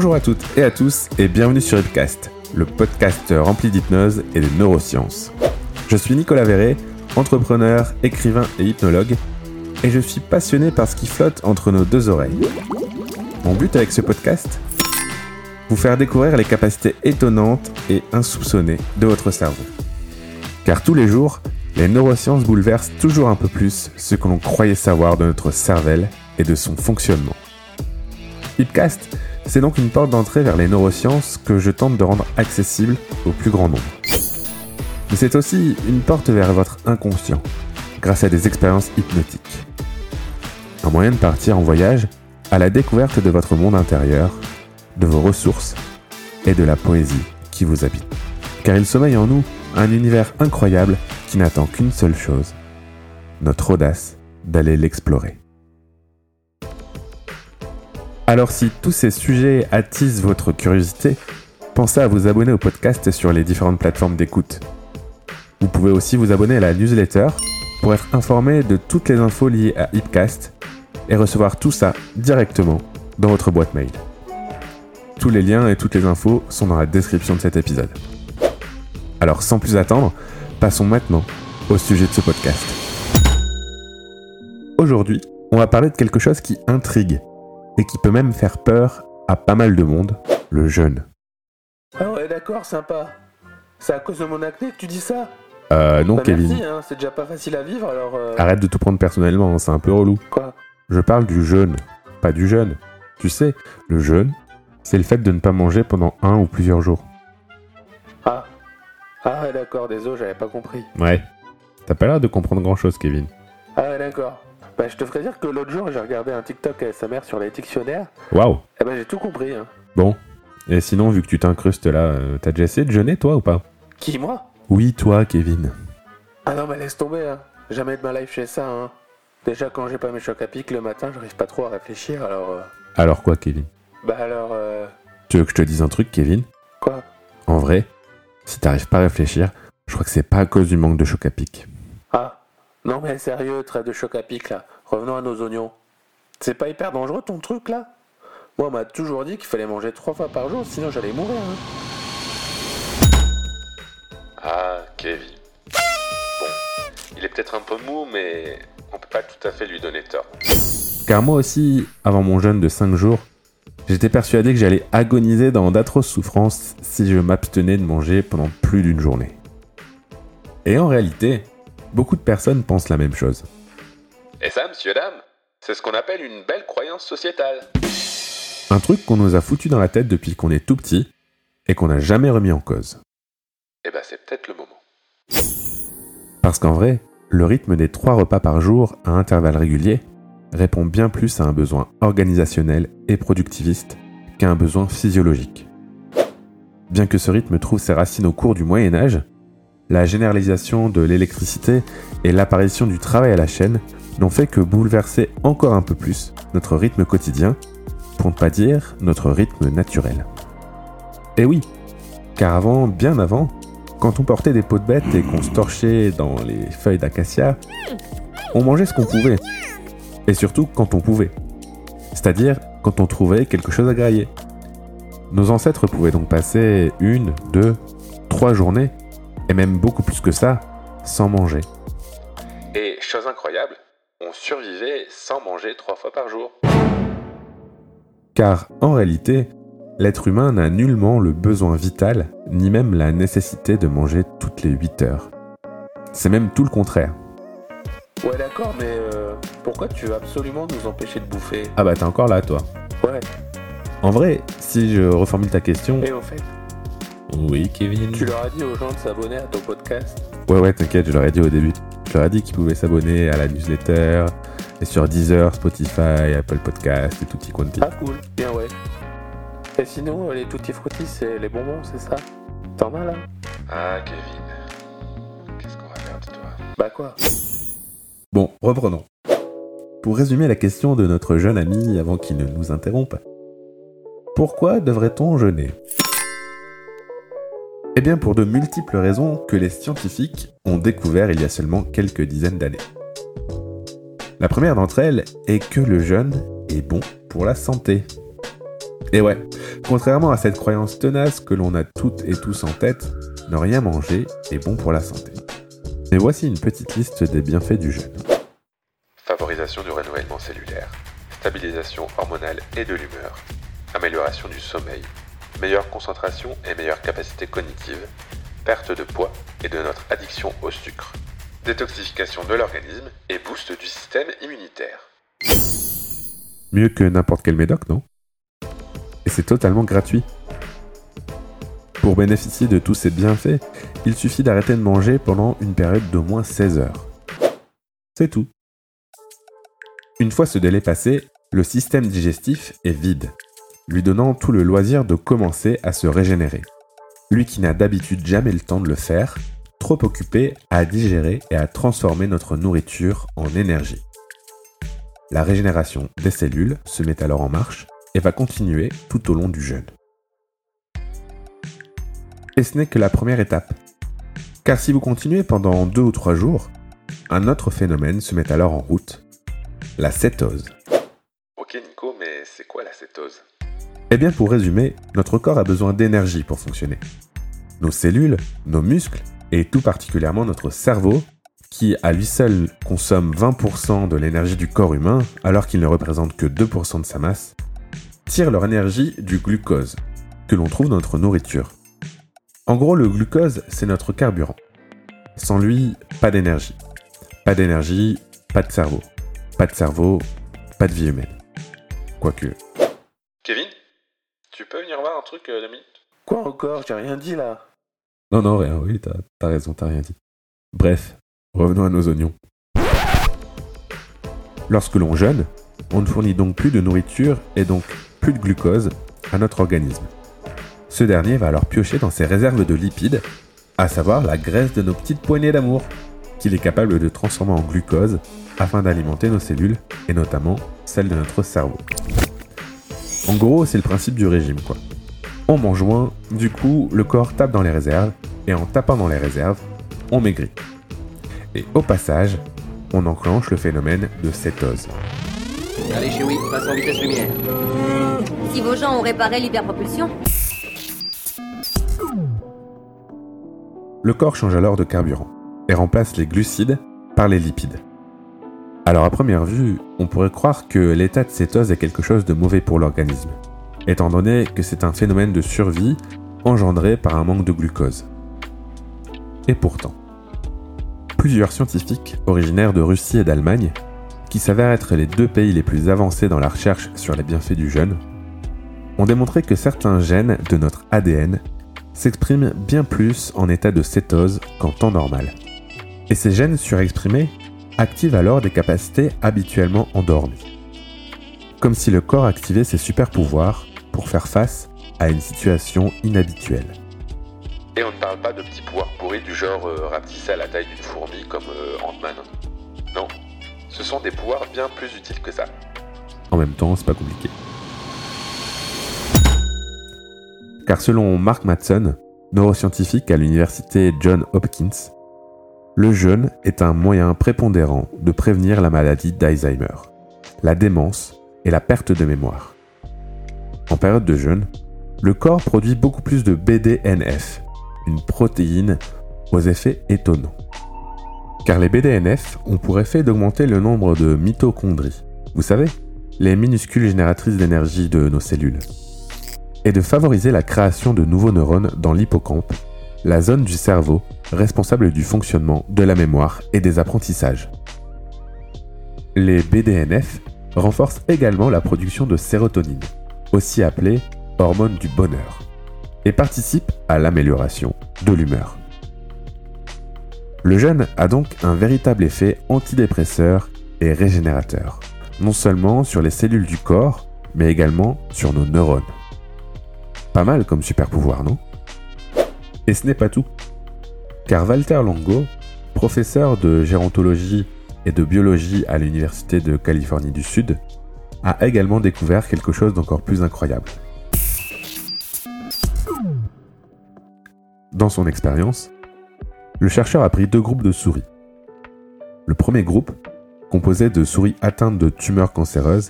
Bonjour à toutes et à tous et bienvenue sur Hipcast, le podcast rempli d'hypnose et de neurosciences. Je suis Nicolas Verret, entrepreneur, écrivain et hypnologue, et je suis passionné par ce qui flotte entre nos deux oreilles. Mon but avec ce podcast Vous faire découvrir les capacités étonnantes et insoupçonnées de votre cerveau. Car tous les jours, les neurosciences bouleversent toujours un peu plus ce que l'on croyait savoir de notre cervelle et de son fonctionnement. Hipcast, c'est donc une porte d'entrée vers les neurosciences que je tente de rendre accessible au plus grand nombre. Mais c'est aussi une porte vers votre inconscient, grâce à des expériences hypnotiques. Un moyen de partir en voyage à la découverte de votre monde intérieur, de vos ressources et de la poésie qui vous habite. Car il sommeille en nous un univers incroyable qui n'attend qu'une seule chose, notre audace d'aller l'explorer. Alors si tous ces sujets attisent votre curiosité, pensez à vous abonner au podcast sur les différentes plateformes d'écoute. Vous pouvez aussi vous abonner à la newsletter pour être informé de toutes les infos liées à Hipcast et recevoir tout ça directement dans votre boîte mail. Tous les liens et toutes les infos sont dans la description de cet épisode. Alors sans plus attendre, passons maintenant au sujet de ce podcast. Aujourd'hui, on va parler de quelque chose qui intrigue et qui peut même faire peur à pas mal de monde, le jeûne. Ah ouais d'accord, sympa. C'est à cause de mon acné que tu dis ça? Euh non Bah Kevin, merci, hein, c'est déjà pas facile à vivre alors... euh, arrête de tout prendre personnellement, hein, c'est un peu relou. Quoi? Je parle du jeûne, pas du jeûne. Tu sais, le jeûne, c'est le fait de ne pas manger pendant un ou plusieurs jours. Ah. Ah ouais d'accord, désolé, j'avais pas compris. Ouais. T'as pas l'air de comprendre grand chose, Kevin. Ah ouais d'accord. Bah je te ferais dire que l'autre jour j'ai regardé un TikTok avec sa mère sur les dictionnaires, Waouh. et bah j'ai tout compris hein. Bon. Et sinon, vu que tu t'incrustes là, euh, t'as déjà essayé de jeûner, toi, ou pas? Qui moi? Oui, toi, Kevin. Ah non mais laisse tomber hein. Jamais de ma life chez ça hein. Déjà quand j'ai pas mes chocs à pic le matin, j'arrive pas trop à réfléchir alors... euh, Alors quoi, Kevin? Bah alors... euh, Tu veux que je te dise un truc, Kevin? Quoi? En vrai, si t'arrives pas à réfléchir, je crois que c'est pas à cause du manque de choc à pic. Ah. Non mais sérieux, trait de choc à pic là. Revenons à nos oignons. C'est pas hyper dangereux ton truc là? Moi on m'a toujours dit qu'il fallait manger trois fois par jour, sinon j'allais mourir. Hein. Ah, Kevin. Bon, il est peut-être un peu mou, mais on peut pas tout à fait lui donner tort. Car moi aussi, avant mon jeûne de 5 jours, j'étais persuadé que j'allais agoniser dans d'atroces souffrances si je m'abstenais de manger pendant plus d'une journée. Et en réalité, beaucoup de personnes pensent la même chose. Et ça, monsieur, dame, c'est ce qu'on appelle une belle croyance sociétale. Un truc qu'on nous a foutu dans la tête depuis qu'on est tout petit et qu'on n'a jamais remis en cause. Eh ben, c'est peut-être le moment. Parce qu'en vrai, le rythme des 3 repas par jour à intervalles réguliers répond bien plus à un besoin organisationnel et productiviste qu'à un besoin physiologique. Bien que ce rythme trouve ses racines au cours du Moyen Âge, la généralisation de l'électricité et l'apparition du travail à la chaîne n'ont fait que bouleverser encore un peu plus notre rythme quotidien, pour ne pas dire notre rythme naturel. Et oui, car avant, bien avant, quand on portait des peaux de bête et qu'on se torchait dans les feuilles d'acacia, on mangeait ce qu'on pouvait. Et surtout quand on pouvait. C'est-à-dire quand on trouvait quelque chose à grailler. Nos ancêtres pouvaient donc passer une, deux, trois journées, et même beaucoup plus que ça, sans manger. Et chose incroyable, on survivait sans manger trois fois par jour. Car en réalité, l'être humain n'a nullement le besoin vital, ni même la nécessité de manger toutes les 8 heures. C'est même tout le contraire. Ouais d'accord, mais euh, pourquoi tu veux absolument nous empêcher de bouffer? Ah bah t'es encore là toi. Ouais. En vrai, si je reformule ta question... Et au fait, Oui Kevin tu leur as dit aux gens de s'abonner à ton podcast Ouais ouais t'inquiète, je leur ai dit au début. Je leur ai dit qu'ils pouvaient s'abonner à la newsletter, et sur Deezer, Spotify, Apple Podcast et tutti quanti. Ah cool, bien ouais. Et sinon, les tutti frutti, c'est les bonbons, c'est ça? T'en as là? Ah, Kevin. Qu'est-ce qu'on va faire de toi? Bah quoi? Bon, reprenons. Pour résumer la question de notre jeune ami avant qu'il ne nous interrompe, pourquoi devrait-on jeûner? Eh bien pour de multiples raisons que les scientifiques ont découvert il y a seulement quelques dizaines d'années. La première d'entre elles est que le jeûne est bon pour la santé. Et ouais, contrairement à cette croyance tenace que l'on a toutes et tous en tête, ne rien manger est bon pour la santé. Mais voici une petite liste des bienfaits du jeûne. Favorisation du renouvellement cellulaire, stabilisation hormonale et de l'humeur, amélioration du sommeil, meilleure concentration et meilleure capacité cognitive, perte de poids et de notre addiction au sucre, détoxification de l'organisme et boost du système immunitaire. Mieux que n'importe quel médoc, non? Et c'est totalement gratuit. Pour bénéficier de tous ces bienfaits, il suffit d'arrêter de manger pendant une période d'au moins 16 heures. C'est tout. Une fois ce délai passé, le système digestif est vide, lui donnant tout le loisir de commencer à se régénérer. Lui qui n'a d'habitude jamais le temps de le faire, trop occupé à digérer et à transformer notre nourriture en énergie. La régénération des cellules se met alors en marche et va continuer tout au long du jeûne. Et ce n'est que la première étape. Car si vous continuez pendant deux ou trois jours, un autre phénomène se met alors en route, la cétose. Ok Nico, mais c'est quoi la cétose? Eh bien pour résumer, notre corps a besoin d'énergie pour fonctionner. Nos cellules, nos muscles et tout particulièrement notre cerveau, qui à lui seul consomme 20% de l'énergie du corps humain alors qu'il ne représente que 2% de sa masse, tirent leur énergie du glucose, que l'on trouve dans notre nourriture. En gros, le glucose, c'est notre carburant. Sans lui, pas d'énergie. Pas d'énergie, pas de cerveau. Pas de cerveau, pas de vie humaine. Quoique. Tu peux venir voir un truc euh, Quoi encore? J'ai rien dit là. Non, non, rien, oui, t'as as raison, t'as rien dit. Bref, revenons à nos oignons. Lorsque l'on jeûne, on ne fournit donc plus de nourriture et donc plus de glucose à notre organisme. Ce dernier va alors piocher dans ses réserves de lipides, à savoir la graisse de nos petites poignées d'amour, qu'il est capable de transformer en glucose afin d'alimenter nos cellules et notamment celles de notre cerveau. En gros, c'est le principe du régime quoi. On mange moins, du coup, le corps tape dans les réserves et en tapant dans les réserves, on maigrit. Et au passage, on enclenche le phénomène de cétose. Allez, chérie, passe en vitesse lumière. Si vos gens ont réparé l'hyperpropulsion, Le corps change alors de carburant et remplace les glucides par les lipides. Alors à première vue, on pourrait croire que l'état de cétose est quelque chose de mauvais pour l'organisme, étant donné que c'est un phénomène de survie engendré par un manque de glucose. Et pourtant, plusieurs scientifiques originaires de Russie et d'Allemagne, qui s'avèrent être les deux pays les plus avancés dans la recherche sur les bienfaits du jeûne, ont démontré que certains gènes de notre ADN s'expriment bien plus en état de cétose qu'en temps normal. Et ces gènes surexprimés activent alors des capacités habituellement endormies. Comme si le corps activait ses super pouvoirs pour faire face à une situation inhabituelle. Et on ne parle pas de petits pouvoirs pourris du genre euh, rapetisser à la taille d'une fourmi comme euh, Ant-Man. Non, ce sont des pouvoirs bien plus utiles que ça. En même temps, c'est pas compliqué. Car selon Mark Matson, neuroscientifique à l'université John Hopkins, le jeûne est un moyen prépondérant de prévenir la maladie d'Alzheimer, la démence et la perte de mémoire. En période de jeûne, le corps produit beaucoup plus de BDNF, une protéine aux effets étonnants. Car les BDNF ont pour effet d'augmenter le nombre de mitochondries, vous savez, les minuscules génératrices d'énergie de nos cellules, et de favoriser la création de nouveaux neurones dans l'hippocampe, la zone du cerveau responsable du fonctionnement de la mémoire et des apprentissages. Les BDNF renforcent également la production de sérotonine, aussi appelée hormone du bonheur, et participent à l'amélioration de l'humeur. Le jeûne a donc un véritable effet antidépresseur et régénérateur, non seulement sur les cellules du corps, mais également sur nos neurones. Pas mal comme super pouvoir, non? Et ce n'est pas tout. Car Walter Longo, professeur de gérontologie et de biologie à l'Université de Californie du Sud, a également découvert quelque chose d'encore plus incroyable. Dans son expérience, le chercheur a pris deux groupes de souris. Le premier groupe, composé de souris atteintes de tumeurs cancéreuses,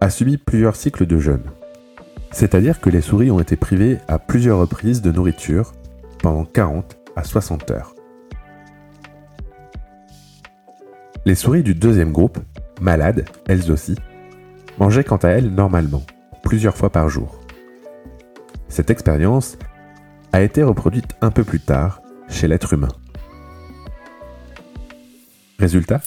a subi plusieurs cycles de jeûne. C'est-à-dire que les souris ont été privées à plusieurs reprises de nourriture pendant 40 à 60 heures. Les souris du deuxième groupe, malades, elles aussi, mangeaient quant à elles normalement, plusieurs fois par jour. Cette expérience a été reproduite un peu plus tard chez l'être humain. Résultat?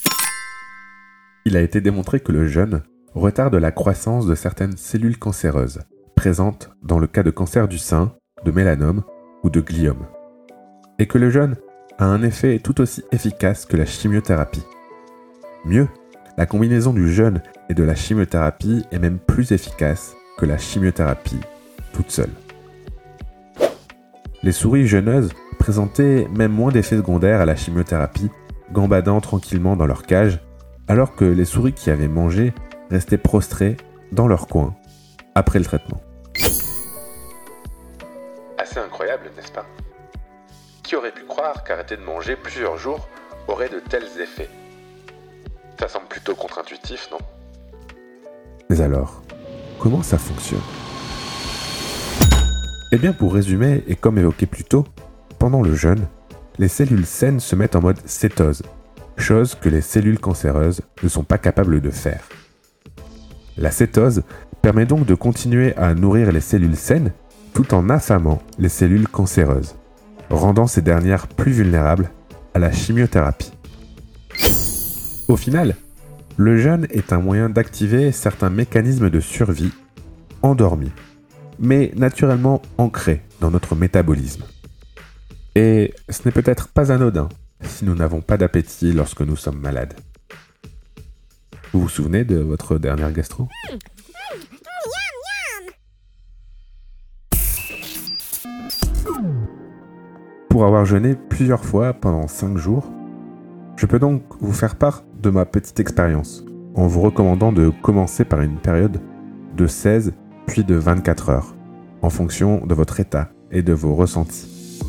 Il a été démontré que le jeûne retarde la croissance de certaines cellules cancéreuses, présentes dans le cas de cancer du sein, de mélanome ou de gliome. Et que le jeûne a un effet tout aussi efficace que la chimiothérapie. Mieux, la combinaison du jeûne et de la chimiothérapie est même plus efficace que la chimiothérapie toute seule. Les souris jeûneuses présentaient même moins d'effets secondaires à la chimiothérapie, gambadant tranquillement dans leur cage, alors que les souris qui avaient mangé restaient prostrées dans leur coin après le traitement. Assez incroyable, n'est-ce pas? Qui aurait pu croire qu'arrêter de manger plusieurs jours aurait de tels effets? Ça semble plutôt contre-intuitif, non? Mais alors, comment ça fonctionne? Eh bien, pour résumer, et comme évoqué plus tôt, pendant le jeûne, les cellules saines se mettent en mode cétose, chose que les cellules cancéreuses ne sont pas capables de faire. La cétose permet donc de continuer à nourrir les cellules saines tout en affamant les cellules cancéreuses, rendant ces dernières plus vulnérables à la chimiothérapie. Au final, le jeûne est un moyen d'activer certains mécanismes de survie endormis, mais naturellement ancrés dans notre métabolisme. Et ce n'est peut-être pas anodin si nous n'avons pas d'appétit lorsque nous sommes malades. Vous vous souvenez de votre dernière gastro? Pour avoir jeûné plusieurs fois pendant 5 jours, je peux donc vous faire part de ma petite expérience en vous recommandant de commencer par une période de 16 puis de 24 heures, en fonction de votre état et de vos ressentis.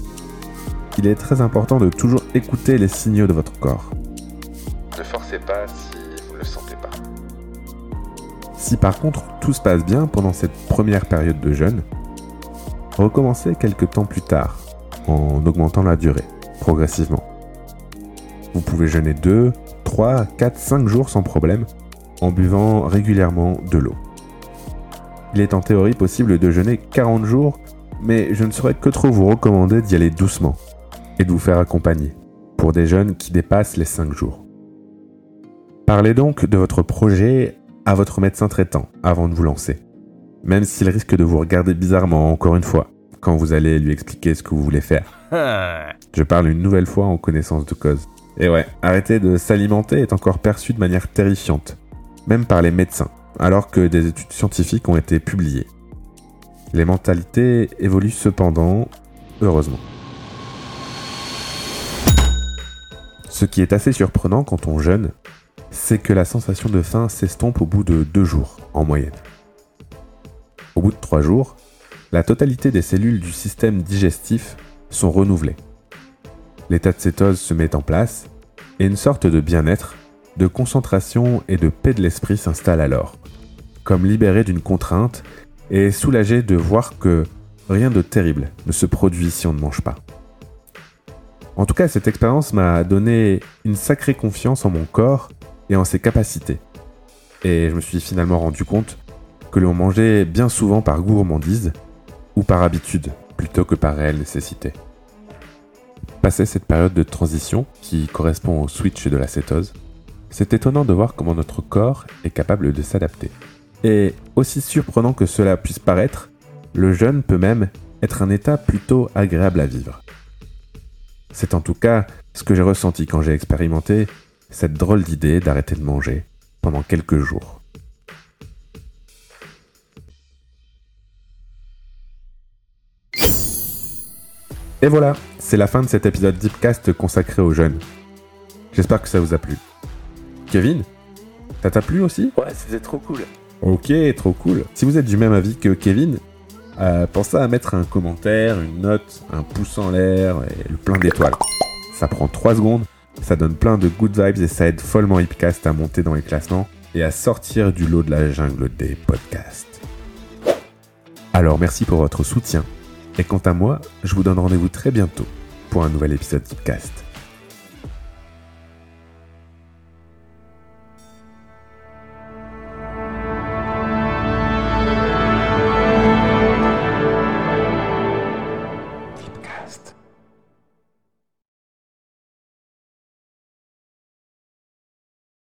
Il est très important de toujours écouter les signaux de votre corps. Ne forcez pas si vous ne le sentez pas. Si par contre tout se passe bien pendant cette première période de jeûne, recommencez quelques temps plus tard en augmentant la durée, progressivement. Vous pouvez jeûner 2, 3, 4, 5 jours sans problème en buvant régulièrement de l'eau. Il est en théorie possible de jeûner 40 jours, mais je ne saurais que trop vous recommander d'y aller doucement et de vous faire accompagner pour des jeûnes qui dépassent les 5 jours. Parlez donc de votre projet à votre médecin traitant avant de vous lancer, même s'il risque de vous regarder bizarrement encore une fois quand vous allez lui expliquer ce que vous voulez faire. Je parle une nouvelle fois en connaissance de cause. Et ouais, arrêter de s'alimenter est encore perçu de manière terrifiante, même par les médecins, alors que des études scientifiques ont été publiées. Les mentalités évoluent cependant, heureusement. Ce qui est assez surprenant quand on jeûne, c'est que la sensation de faim s'estompe au bout de deux jours, en moyenne. Au bout de trois jours, la totalité des cellules du système digestif sont renouvelées. L'état de cétose se met en place et une sorte de bien-être, de concentration et de paix de l'esprit s'installe alors, comme libéré d'une contrainte et soulagé de voir que rien de terrible ne se produit si on ne mange pas. En tout cas, cette expérience m'a donné une sacrée confiance en mon corps et en ses capacités. Et je me suis finalement rendu compte que l'on mangeait bien souvent par gourmandise ou par habitude plutôt que par réelle nécessité. Passé cette période de transition qui correspond au switch de la cétose, c'est étonnant de voir comment notre corps est capable de s'adapter. Et aussi surprenant que cela puisse paraître, le jeûne peut même être un état plutôt agréable à vivre. C'est en tout cas ce que j'ai ressenti quand j'ai expérimenté cette drôle d'idée d'arrêter de manger pendant quelques jours. Et voilà, c'est la fin de cet épisode Deepcast consacré aux jeunes. J'espère que ça vous a plu. Kevin, ça t'a plu aussi? Ouais, c'était trop cool. Ok, trop cool. Si vous êtes du même avis que Kevin, euh, pensez à mettre un commentaire, une note, un pouce en l'air et le plein d'étoiles. Ça prend 3 secondes, ça donne plein de good vibes et ça aide follement Hipcast à monter dans les classements et à sortir du lot de la jungle des podcasts. Alors merci pour votre soutien, et quant à moi, je vous donne rendez-vous très bientôt pour un nouvel épisode d'Ipcast.